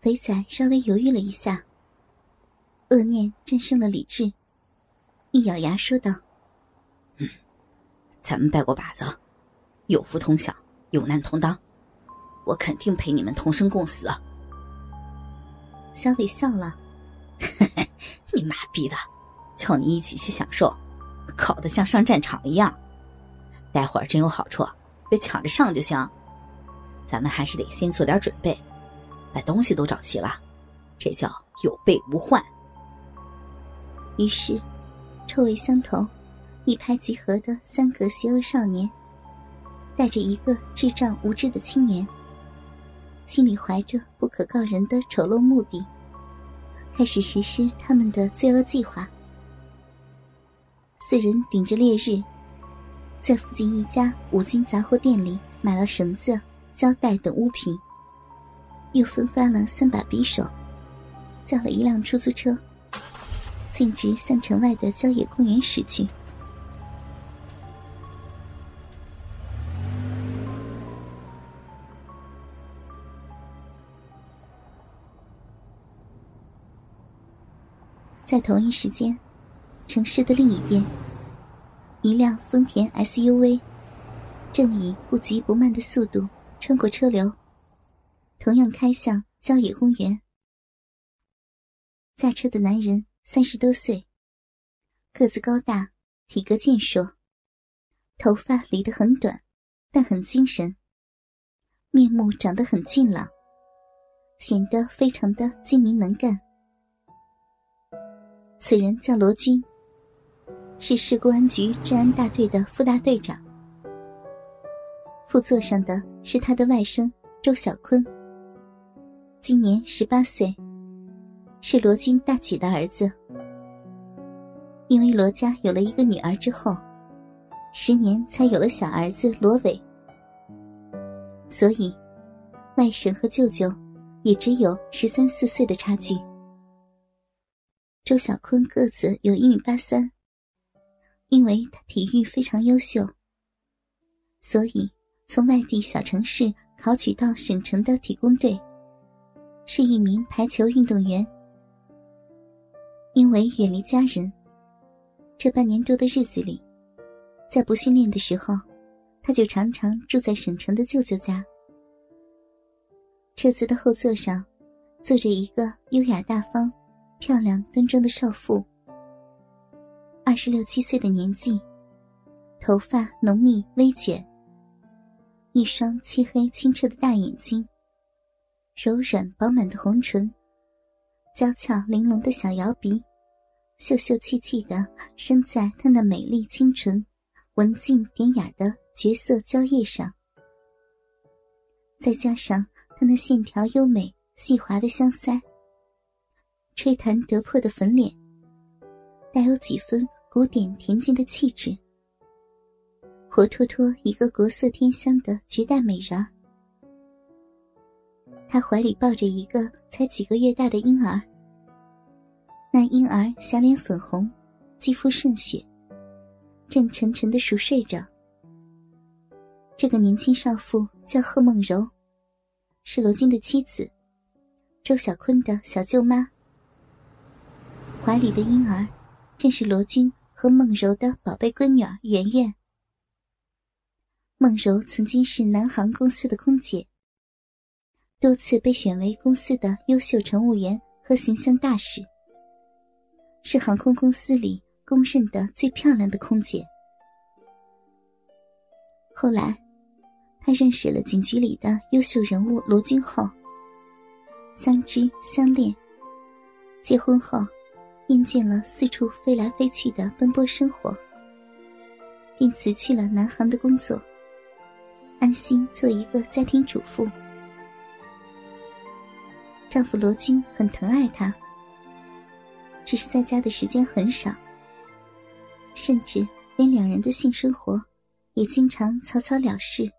肥仔稍微犹豫了一下，恶念战胜了理智，一咬牙说道：“嗯，咱们拜过把子，有福同享，有难同当，我肯定陪你们同生共死。”小伟笑了：“你妈逼的，叫你一起去享受，搞得像上战场一样。待会儿真有好处，别抢着上就行。咱们还是得先做点准备。”把东西都找齐了，这叫有备无患。于是，臭味相投、一拍即合的三个邪恶少年，带着一个智障无知的青年，心里怀着不可告人的丑陋目的，开始实施他们的罪恶计划。四人顶着烈日，在附近一家五金杂货店里买了绳子、胶带等物品。又分发了三把匕首，叫了一辆出租车，径直向城外的郊野公园驶去。在同一时间，城市的另一边，一辆丰田 SUV 正以不急不慢的速度穿过车流。同样开向郊野公园。驾车的男人三十多岁，个子高大，体格健硕，头发理得很短，但很精神，面目长得很俊朗，显得非常的精明能干。此人叫罗军，是市公安局治安大队的副大队长。副座上的是他的外甥周小坤。今年十八岁，是罗军大姐的儿子。因为罗家有了一个女儿之后，十年才有了小儿子罗伟，所以外甥和舅舅也只有十三四岁的差距。周小坤个子有一米八三，因为他体育非常优秀，所以从外地小城市考取到省城的体工队。是一名排球运动员。因为远离家人，这半年多的日子里，在不训练的时候，他就常常住在省城的舅舅家。车子的后座上，坐着一个优雅大方、漂亮端庄的少妇，二十六七岁的年纪，头发浓密微卷，一双漆黑清澈的大眼睛。柔软饱满的红唇，娇俏玲珑的小摇鼻，秀秀气气的生在她那美丽清纯、文静典雅的绝色娇叶上。再加上她那线条优美、细滑的香腮，吹弹得破的粉脸，带有几分古典恬静的气质，活脱脱一个国色天香的绝代美人儿。他怀里抱着一个才几个月大的婴儿，那婴儿小脸粉红，肌肤胜雪，正沉沉的熟睡着。这个年轻少妇叫贺梦柔，是罗军的妻子，周小坤的小舅妈。怀里的婴儿，正是罗军和梦柔的宝贝闺女儿圆圆。梦柔曾经是南航公司的空姐。多次被选为公司的优秀乘务员和形象大使，是航空公司里公认的最漂亮的空姐。后来，他认识了警局里的优秀人物罗军后，相知相恋。结婚后，厌倦了四处飞来飞去的奔波生活，便辞去了南航的工作，安心做一个家庭主妇。丈夫罗军很疼爱她，只是在家的时间很少，甚至连两人的性生活也经常草草了事，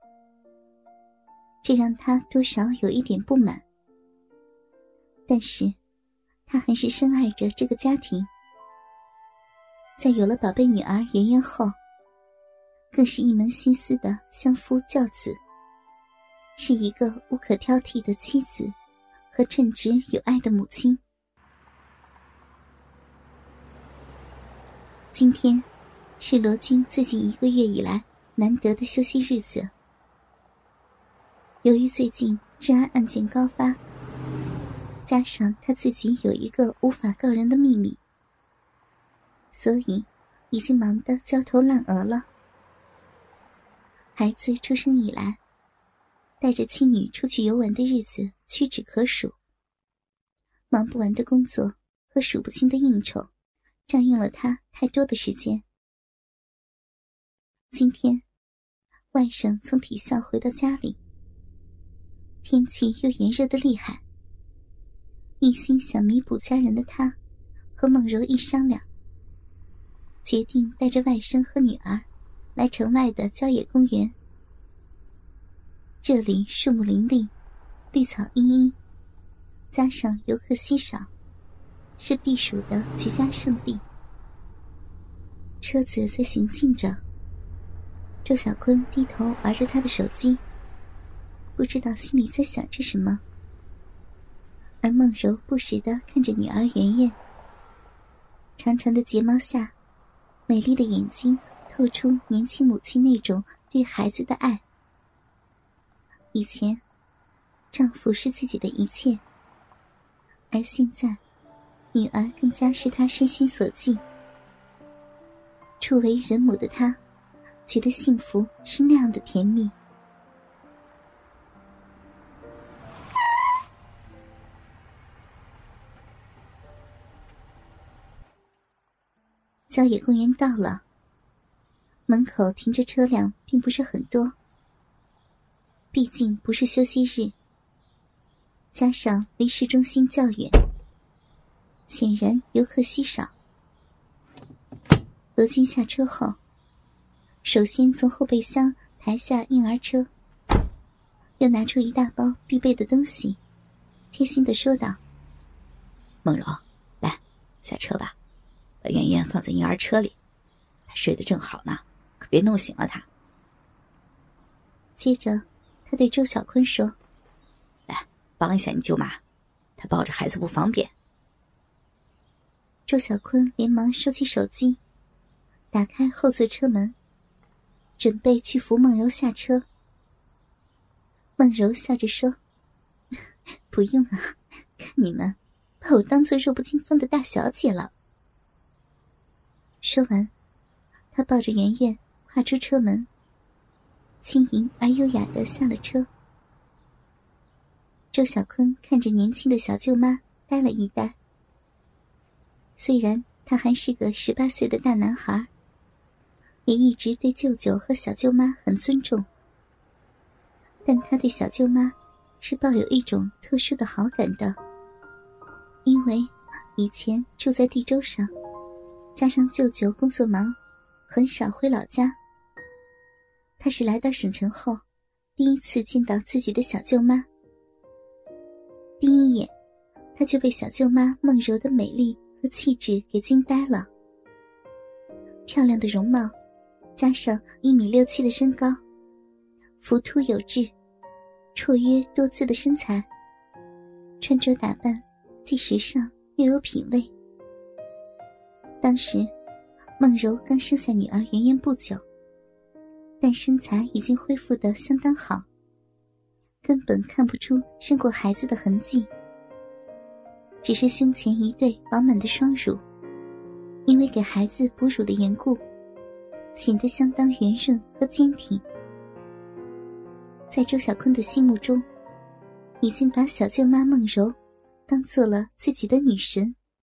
这让她多少有一点不满。但是，她还是深爱着这个家庭。在有了宝贝女儿圆圆后，更是一门心思的相夫教子，是一个无可挑剔的妻子。和称职有爱的母亲。今天是罗军最近一个月以来难得的休息日子。由于最近治安案件高发，加上他自己有一个无法告人的秘密，所以已经忙得焦头烂额了。孩子出生以来，带着妻女出去游玩的日子屈指可数。忙不完的工作和数不清的应酬，占用了他太多的时间。今天，外甥从体校回到家里。天气又炎热的厉害，一心想弥补家人的他，和孟柔一商量，决定带着外甥和女儿，来城外的郊野公园。这里树木林立，绿草茵茵，加上游客稀少，是避暑的绝佳胜地。车子在行进着，周小坤低头玩着他的手机。不知道心里在想着什么，而梦柔不时的看着女儿圆圆，长长的睫毛下，美丽的眼睛透出年轻母亲那种对孩子的爱。以前，丈夫是自己的一切，而现在，女儿更加是他身心所寄。初为人母的她，觉得幸福是那样的甜蜜。郊野公园到了，门口停着车辆并不是很多。毕竟不是休息日，加上离市中心较远，显然游客稀少。罗军下车后，首先从后备箱抬下婴儿车，又拿出一大包必备的东西，贴心的说道：“梦柔，来，下车吧。”把圆圆放在婴儿车里，她睡得正好呢，可别弄醒了她。接着，他对周小坤说：“来，帮一下你舅妈，她抱着孩子不方便。”周小坤连忙收起手机，打开后座车门，准备去扶梦柔下车。梦柔笑着说：“不用啊，看你们把我当做弱不禁风的大小姐了。”说完，他抱着圆圆跨出车门，轻盈而优雅的下了车。周小坤看着年轻的小舅妈，呆了一呆。虽然他还是个十八岁的大男孩，也一直对舅舅和小舅妈很尊重，但他对小舅妈是抱有一种特殊的好感的，因为以前住在地州上。加上舅舅工作忙，很少回老家。他是来到省城后，第一次见到自己的小舅妈。第一眼，他就被小舅妈梦柔的美丽和气质给惊呆了。漂亮的容貌，加上一米六七的身高，浮凸有致、绰约多姿的身材，穿着打扮既时尚又有品味。当时，梦柔刚生下女儿圆圆不久，但身材已经恢复的相当好，根本看不出生过孩子的痕迹。只是胸前一对饱满的双乳，因为给孩子哺乳的缘故，显得相当圆润和坚挺。在周小坤的心目中，已经把小舅妈梦柔当做了自己的女神。